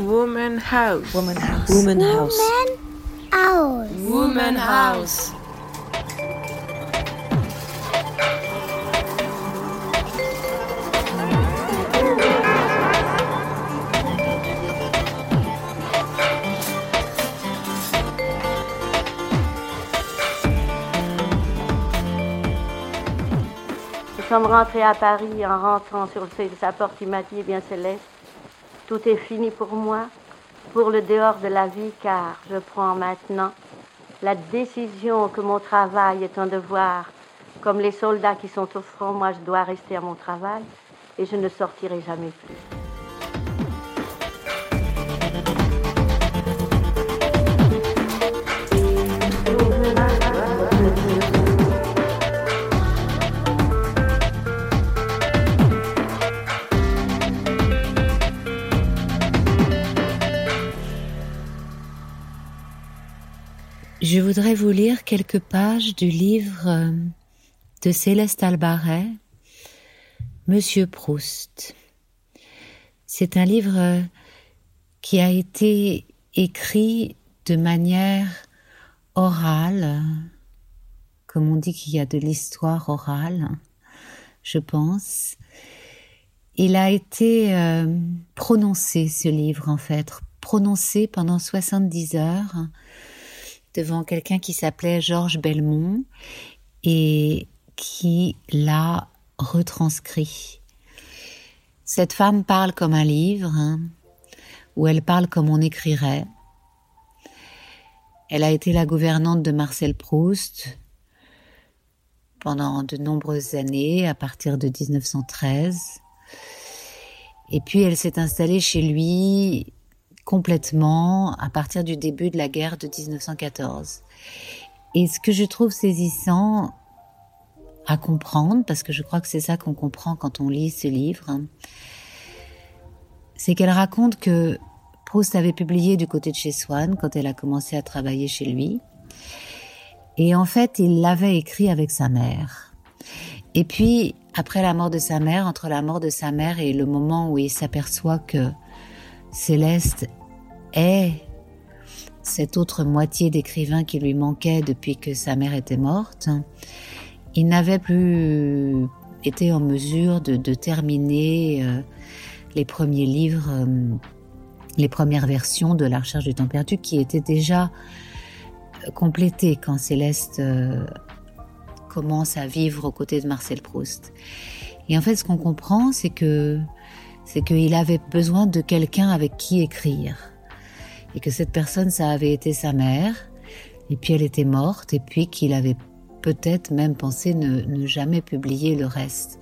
Woman House. Woman House. Woman House. House. Woman House. Nous sommes rentrés à Paris en rentrant sur le seuil de sa porte. Il m'a dit, eh bien Céleste, tout est fini pour moi, pour le dehors de la vie, car je prends maintenant la décision que mon travail est un devoir. Comme les soldats qui sont au front, moi je dois rester à mon travail et je ne sortirai jamais plus. Je voudrais vous lire quelques pages du livre euh, de Céleste Albaret, Monsieur Proust. C'est un livre euh, qui a été écrit de manière orale, comme on dit qu'il y a de l'histoire orale, je pense. Il a été euh, prononcé, ce livre, en fait, prononcé pendant 70 heures devant quelqu'un qui s'appelait Georges Belmont et qui l'a retranscrit. Cette femme parle comme un livre, hein, ou elle parle comme on écrirait. Elle a été la gouvernante de Marcel Proust pendant de nombreuses années, à partir de 1913. Et puis elle s'est installée chez lui complètement à partir du début de la guerre de 1914. Et ce que je trouve saisissant à comprendre, parce que je crois que c'est ça qu'on comprend quand on lit ce livre, c'est qu'elle raconte que Proust avait publié du côté de chez Swann quand elle a commencé à travailler chez lui. Et en fait, il l'avait écrit avec sa mère. Et puis, après la mort de sa mère, entre la mort de sa mère et le moment où il s'aperçoit que Céleste est cette autre moitié d'écrivain qui lui manquait depuis que sa mère était morte, il n'avait plus été en mesure de, terminer euh, les premiers livres, euh, les premières versions de La recherche du temps perdu qui étaient déjà euh, complétées quand Céleste commence à vivre aux côtés de Marcel Proust. Et en fait, ce qu'on comprend, c'est que c'est qu'il avait besoin de quelqu'un avec qui écrire. Et que cette personne, ça avait été sa mère, et puis elle était morte, et puis qu'il avait peut-être même pensé ne, jamais publier le reste.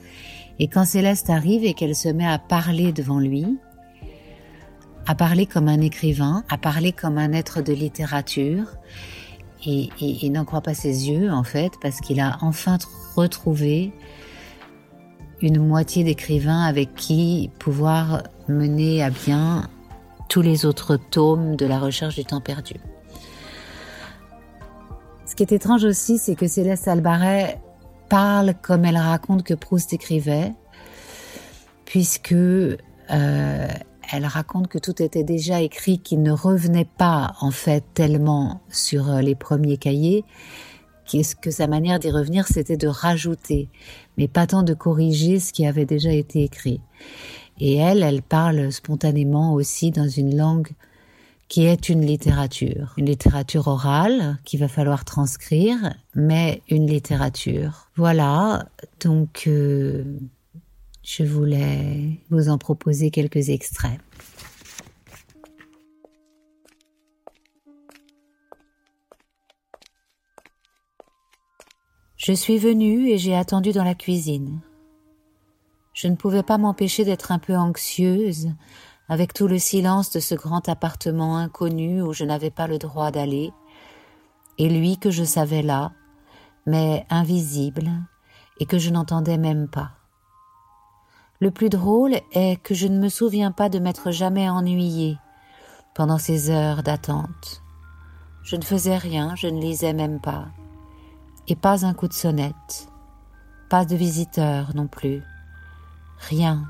Et quand Céleste arrive et qu'elle se met à parler devant lui, à parler comme un écrivain, à parler comme un être de littérature, et, et, et n'en croit pas ses yeux en fait, parce qu'il a enfin retrouvé une moitié d'écrivains avec qui pouvoir mener à bien tous les autres tomes de la recherche du temps perdu. Ce qui est étrange aussi, c'est que Céleste Albaret parle comme elle raconte que Proust écrivait, puisque euh, elle raconte que tout était déjà écrit, qu'il ne revenait pas en fait tellement sur les premiers cahiers, qu'est-ce que sa manière d'y revenir, c'était de rajouter, mais pas tant de corriger ce qui avait déjà été écrit. Et elle, elle parle spontanément aussi dans une langue qui est une littérature, une littérature orale qu'il va falloir transcrire, mais une littérature. Voilà, donc euh, je voulais vous en proposer quelques extraits. Je suis venue et j'ai attendu dans la cuisine. Je ne pouvais pas m'empêcher d'être un peu anxieuse avec tout le silence de ce grand appartement inconnu où je n'avais pas le droit d'aller, et lui que je savais là, mais invisible, et que je n'entendais même pas. Le plus drôle est que je ne me souviens pas de m'être jamais ennuyée pendant ces heures d'attente. Je ne faisais rien, je ne lisais même pas et pas un coup de sonnette, pas de visiteur non plus, rien,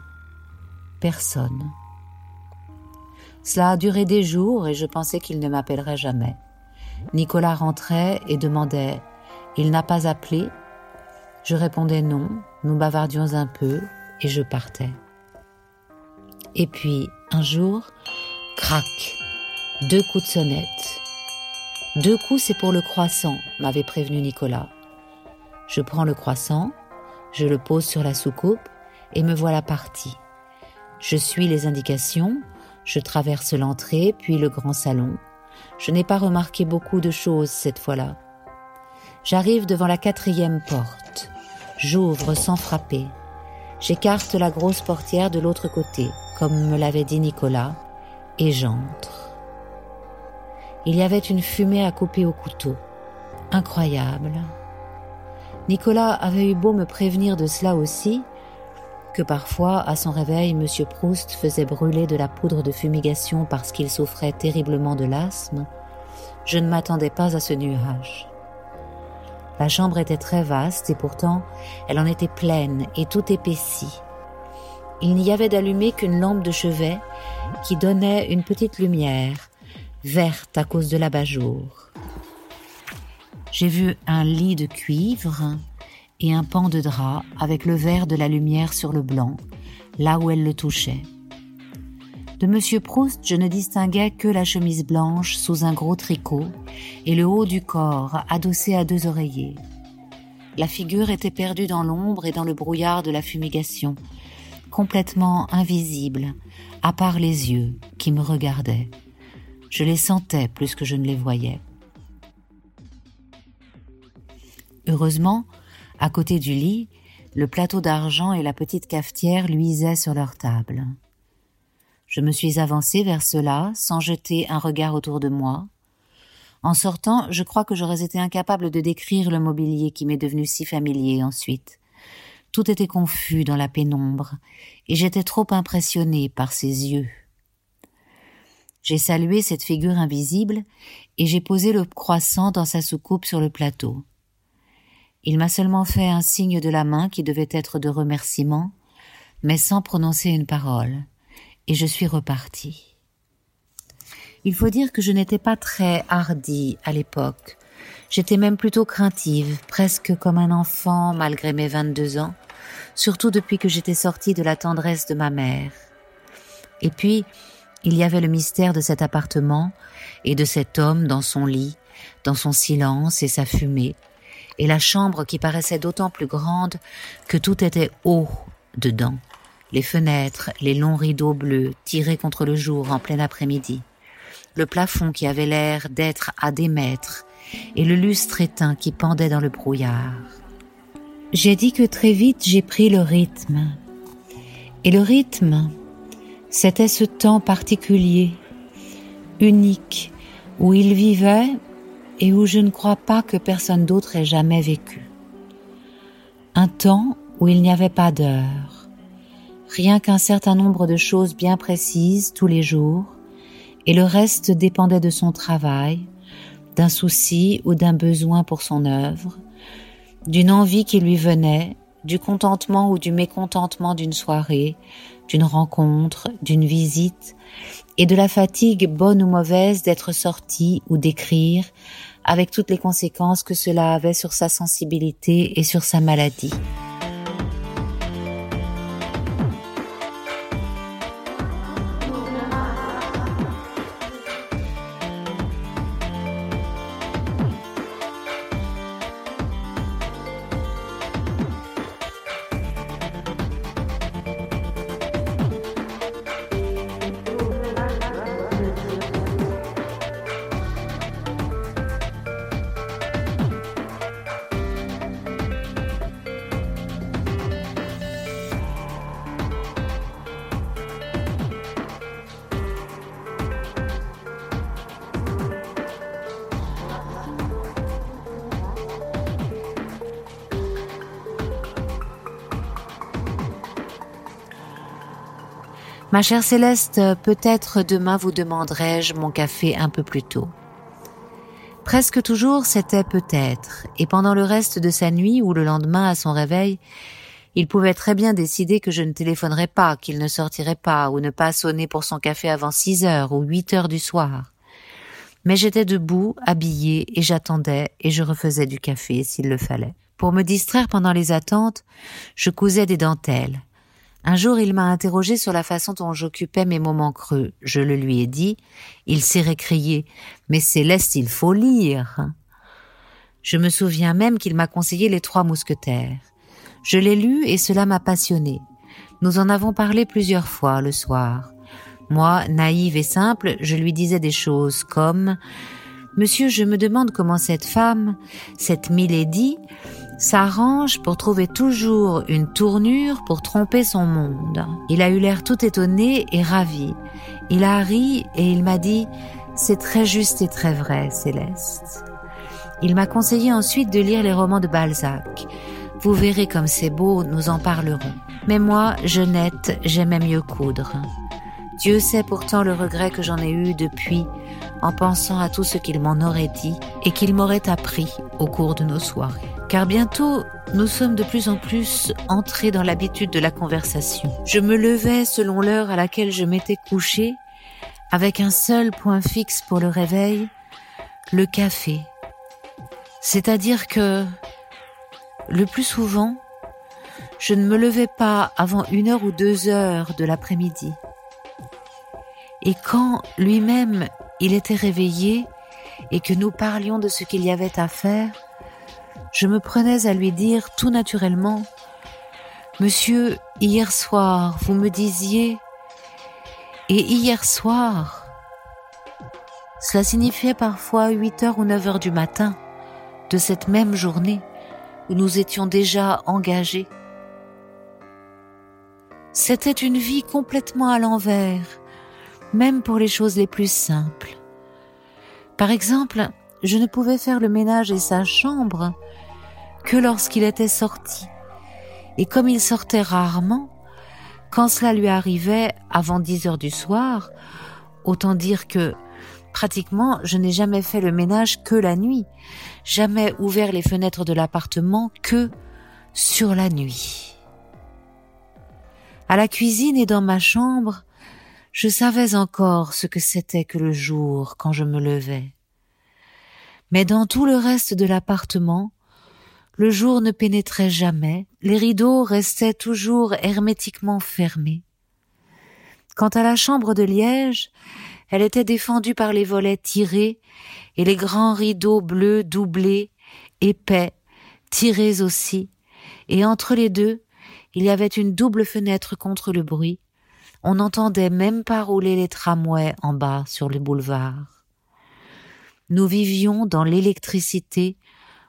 personne. Cela a duré des jours et je pensais qu'il ne m'appellerait jamais. Nicolas rentrait et demandait Il n'a pas appelé? Je répondais non, nous bavardions un peu et je partais. Et puis, un jour, crac, deux coups de sonnette. Deux coups, c'est pour le croissant, m'avait prévenu Nicolas. Je prends le croissant, je le pose sur la soucoupe et me voilà parti. Je suis les indications, je traverse l'entrée, puis le grand salon. Je n'ai pas remarqué beaucoup de choses cette fois-là. J'arrive devant la quatrième porte. J'ouvre sans frapper. J'écarte la grosse portière de l'autre côté, comme me l'avait dit Nicolas, et j'entre. Il y avait une fumée à couper au couteau. Incroyable. Nicolas avait eu beau me prévenir de cela aussi, que parfois, à son réveil, M. Proust faisait brûler de la poudre de fumigation parce qu'il souffrait terriblement de l'asthme, je ne m'attendais pas à ce nuage. La chambre était très vaste et pourtant elle en était pleine et tout épaissie. Il n'y avait d'allumé qu'une lampe de chevet qui donnait une petite lumière, verte à cause de l'abat-jour. J'ai vu un lit de cuivre, et un pan de drap avec le vert de la lumière sur le blanc, là où elle le touchait. De Monsieur Proust, je ne distinguais que la chemise blanche sous un gros tricot et le haut du corps adossé à deux oreillers. La figure était perdue dans l'ombre et dans le brouillard de la fumigation, complètement invisible, à part les yeux qui me regardaient. Je les sentais plus que je ne les voyais. Heureusement, à côté du lit, le plateau d'argent et la petite cafetière luisaient sur leur table. Je me suis avancée vers cela sans jeter un regard autour de moi. En sortant, je crois que j'aurais été incapable de décrire le mobilier qui m'est devenu si familier ensuite. Tout était confus dans la pénombre, et j'étais trop impressionnée par ses yeux. J'ai salué cette figure invisible, et j'ai posé le croissant dans sa soucoupe sur le plateau. Il m'a seulement fait un signe de la main qui devait être de remerciement, mais sans prononcer une parole, et je suis reparti. Il faut dire que je n'étais pas très hardie à l'époque. J'étais même plutôt craintive, presque comme un enfant malgré mes vingt-deux ans, surtout depuis que j'étais sortie de la tendresse de ma mère. Et puis, il y avait le mystère de cet appartement et de cet homme dans son lit, dans son silence et sa fumée, et la chambre qui paraissait d'autant plus grande que tout était haut dedans. Les fenêtres, les longs rideaux bleus tirés contre le jour en plein après-midi, le plafond qui avait l'air d'être à des mètres, et le lustre éteint qui pendait dans le brouillard. J'ai dit que très vite j'ai pris le rythme. Et le rythme, c'était ce temps particulier, unique, où il vivait et où je ne crois pas que personne d'autre ait jamais vécu. Un temps où il n'y avait pas d'heure, rien qu'un certain nombre de choses bien précises tous les jours, et le reste dépendait de son travail, d'un souci ou d'un besoin pour son œuvre, d'une envie qui lui venait, du contentement ou du mécontentement d'une soirée, d'une rencontre, d'une visite, et de la fatigue bonne ou mauvaise d'être sorti ou d'écrire, avec toutes les conséquences que cela avait sur sa sensibilité et sur sa maladie. Ma chère Céleste, peut-être demain vous demanderai-je mon café un peu plus tôt. Presque toujours c'était peut-être, et pendant le reste de sa nuit ou le lendemain à son réveil, Il pouvait très bien décider que je ne téléphonerais pas, qu'il ne sortirait pas, ou ne pas sonner pour son café avant six heures ou huit heures du soir. Mais j'étais debout, habillée, et j'attendais, et je refaisais du café s'il le fallait. Pour me distraire pendant les attentes, je cousais des dentelles. Un jour, il m'a interrogé sur la façon dont j'occupais mes moments creux. Je le lui ai dit. Il s'est récrié. Mais Céleste, il faut lire. Je me souviens même qu'il m'a conseillé les trois mousquetaires. Je l'ai lu et cela m'a passionné. Nous en avons parlé plusieurs fois le soir. Moi, naïve et simple, je lui disais des choses comme Monsieur, je me demande comment cette femme, cette Milady, s'arrange pour trouver toujours une tournure pour tromper son monde. Il a eu l'air tout étonné et ravi. Il a ri et il m'a dit C'est très juste et très vrai, Céleste. Il m'a conseillé ensuite de lire les romans de Balzac. Vous verrez comme c'est beau, nous en parlerons. Mais moi, jeunette, j'aimais mieux coudre. Dieu sait pourtant le regret que j'en ai eu depuis en pensant à tout ce qu'il m'en aurait dit et qu'il m'aurait appris au cours de nos soirées. Car bientôt, nous sommes de plus en plus entrés dans l'habitude de la conversation. Je me levais selon l'heure à laquelle je m'étais couché, avec un seul point fixe pour le réveil, le café. C'est-à-dire que le plus souvent, je ne me levais pas avant une heure ou deux heures de l'après-midi. Et quand lui-même il était réveillé et que nous parlions de ce qu'il y avait à faire, je me prenais à lui dire tout naturellement Monsieur, hier soir, vous me disiez et hier soir, cela signifiait parfois 8 heures ou 9 heures du matin de cette même journée où nous étions déjà engagés. C'était une vie complètement à l'envers, même pour les choses les plus simples. Par exemple, je ne pouvais faire le ménage et sa chambre que lorsqu'il était sorti. Et comme il sortait rarement, quand cela lui arrivait avant dix heures du soir, autant dire que pratiquement je n'ai jamais fait le ménage que la nuit, jamais ouvert les fenêtres de l'appartement que sur la nuit. À la cuisine et dans ma chambre, je savais encore ce que c'était que le jour quand je me levais. Mais dans tout le reste de l'appartement, le jour ne pénétrait jamais, les rideaux restaient toujours hermétiquement fermés. Quant à la chambre de Liège, elle était défendue par les volets tirés et les grands rideaux bleus doublés, épais, tirés aussi, et entre les deux, il y avait une double fenêtre contre le bruit. On n'entendait même pas rouler les tramways en bas sur le boulevard. Nous vivions dans l'électricité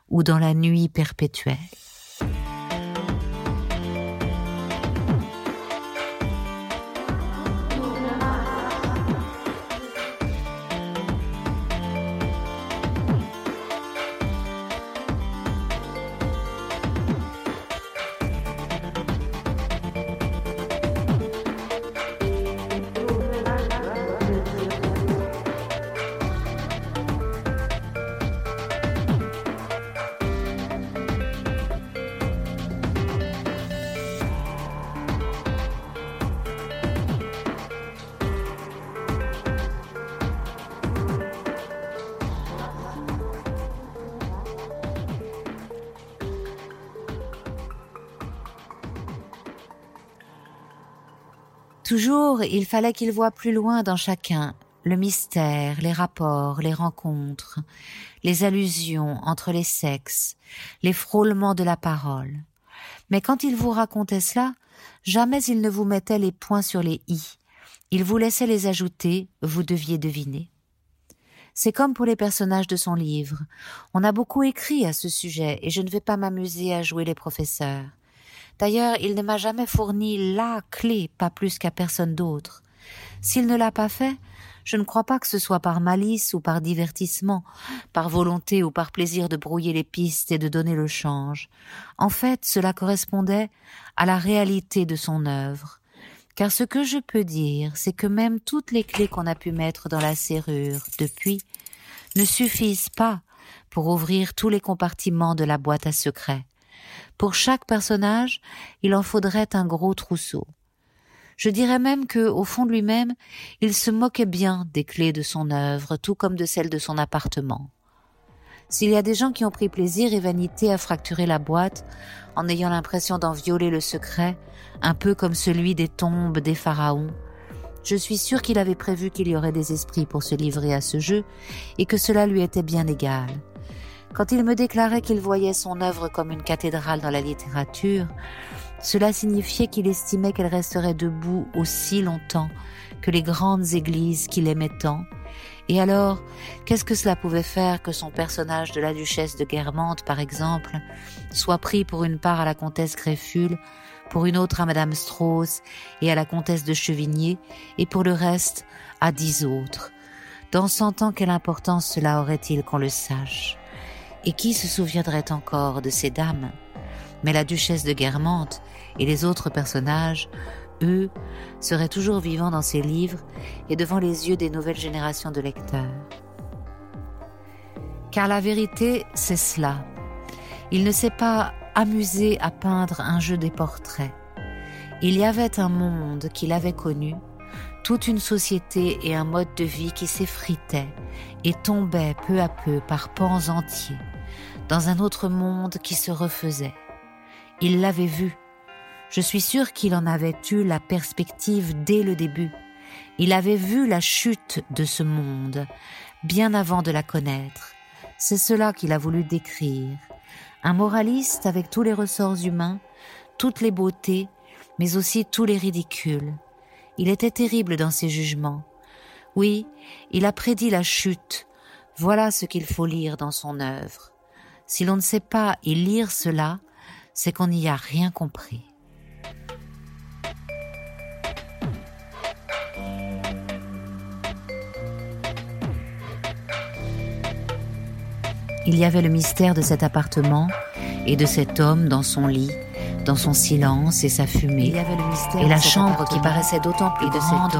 ou dans la nuit perpétuelle. Toujours, il fallait qu'il voie plus loin dans chacun, le mystère, les rapports, les rencontres, les allusions entre les sexes, les frôlements de la parole. Mais quand il vous racontait cela, jamais il ne vous mettait les points sur les i. Il vous laissait les ajouter, vous deviez deviner. C'est comme pour les personnages de son livre. On a beaucoup écrit à ce sujet et je ne vais pas m'amuser à jouer les professeurs. D'ailleurs, il ne m'a jamais fourni la clé, pas plus qu'à personne d'autre. S'il ne l'a pas fait, je ne crois pas que ce soit par malice ou par divertissement, par volonté ou par plaisir de brouiller les pistes et de donner le change. En fait, cela correspondait à la réalité de son œuvre. Car ce que je peux dire, c'est que même toutes les clés qu'on a pu mettre dans la serrure depuis ne suffisent pas pour ouvrir tous les compartiments de la boîte à secrets Pour chaque personnage, il en faudrait un gros trousseau. Je dirais même que, au fond de lui-même, il se moquait bien des clés de son œuvre, tout comme de celles de son appartement. S'il y a des gens qui ont pris plaisir et vanité à fracturer la boîte, en ayant l'impression d'en violer le secret, un peu comme celui des tombes des pharaons, je suis sûr qu'il avait prévu qu'il y aurait des esprits pour se livrer à ce jeu et que cela lui était bien égal. Quand il me déclarait qu'il voyait son œuvre comme une cathédrale dans la littérature, cela signifiait qu'il estimait qu'elle resterait debout aussi longtemps que les grandes églises qu'il aimait tant. Et alors, qu'est-ce que cela pouvait faire que son personnage de la duchesse de Guermantes, par exemple, soit pris pour une part à la comtesse Greffule, pour une autre à madame Strauss et à la comtesse de Chevigné, et pour le reste à dix autres? Dans cent ans, quelle importance cela aurait-il qu'on le sache? Et qui se souviendrait encore de ces dames? Mais la duchesse de Guermantes et les autres personnages, eux, seraient toujours vivants dans ses livres et devant les yeux des nouvelles générations de lecteurs. Car la vérité, c'est cela. Il ne s'est pas amusé à peindre un jeu des portraits. Il y avait un monde qu'il avait connu, toute une société et un mode de vie qui s'effritaient et tombaient peu à peu par pans entiers dans un autre monde qui se refaisait. Il l'avait vu. Je suis sûr qu'il en avait eu la perspective dès le début. Il avait vu la chute de ce monde, bien avant de la connaître. C'est cela qu'il a voulu décrire. Un moraliste avec tous les ressorts humains, toutes les beautés, mais aussi tous les ridicules. Il était terrible dans ses jugements. Oui, il a prédit la chute. Voilà ce qu'il faut lire dans son œuvre. Si l'on ne sait pas y lire cela, c'est qu'on n'y a rien compris. Il y avait le mystère de cet appartement et de cet homme dans son lit, dans son silence et sa fumée. Il y avait le mystère et la chambre qui paraissait d'autant plus grande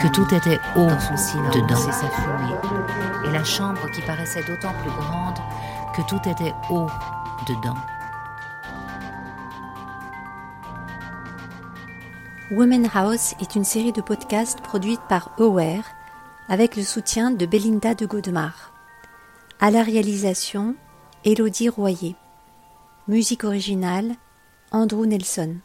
que tout était haut dans son silence dedans. et sa fumée. Et la chambre qui paraissait d'autant plus grande tout était haut dedans. Women House est une série de podcasts produite par Aware avec le soutien de Belinda de Godemar. À la réalisation, Élodie Royer. Musique originale, Andrew Nelson.